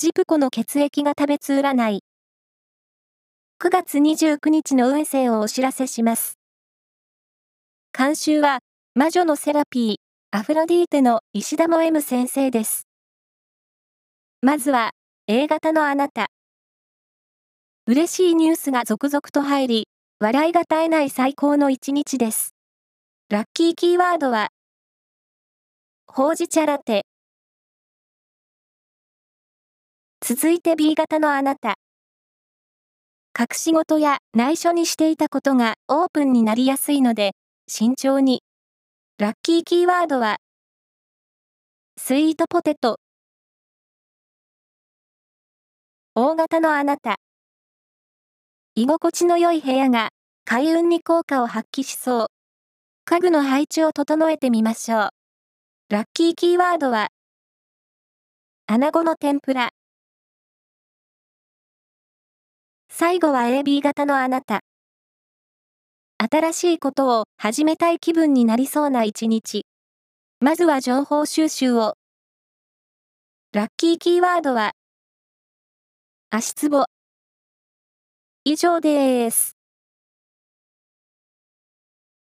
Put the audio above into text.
ジプコの血液が食べつ占い。9月29日の運勢をお知らせします。監修は、魔女のセラピー、アフロディーテの石田も M 先生です。まずは、A 型のあなた。嬉しいニュースが続々と入り、笑いが絶えない最高の一日です。ラッキーキーワードは、ほうじ茶ラテ。続いて B 型のあなた。隠し事や内緒にしていたことがオープンになりやすいので、慎重に。ラッキーキーワードは、スイートポテト。大型のあなた。居心地の良い部屋が開運に効果を発揮しそう。家具の配置を整えてみましょう。ラッキーキーワードは、穴子の天ぷら。最後は AB 型のあなた。新しいことを始めたい気分になりそうな一日。まずは情報収集を。ラッキーキーワードは、足つぼ。以上です。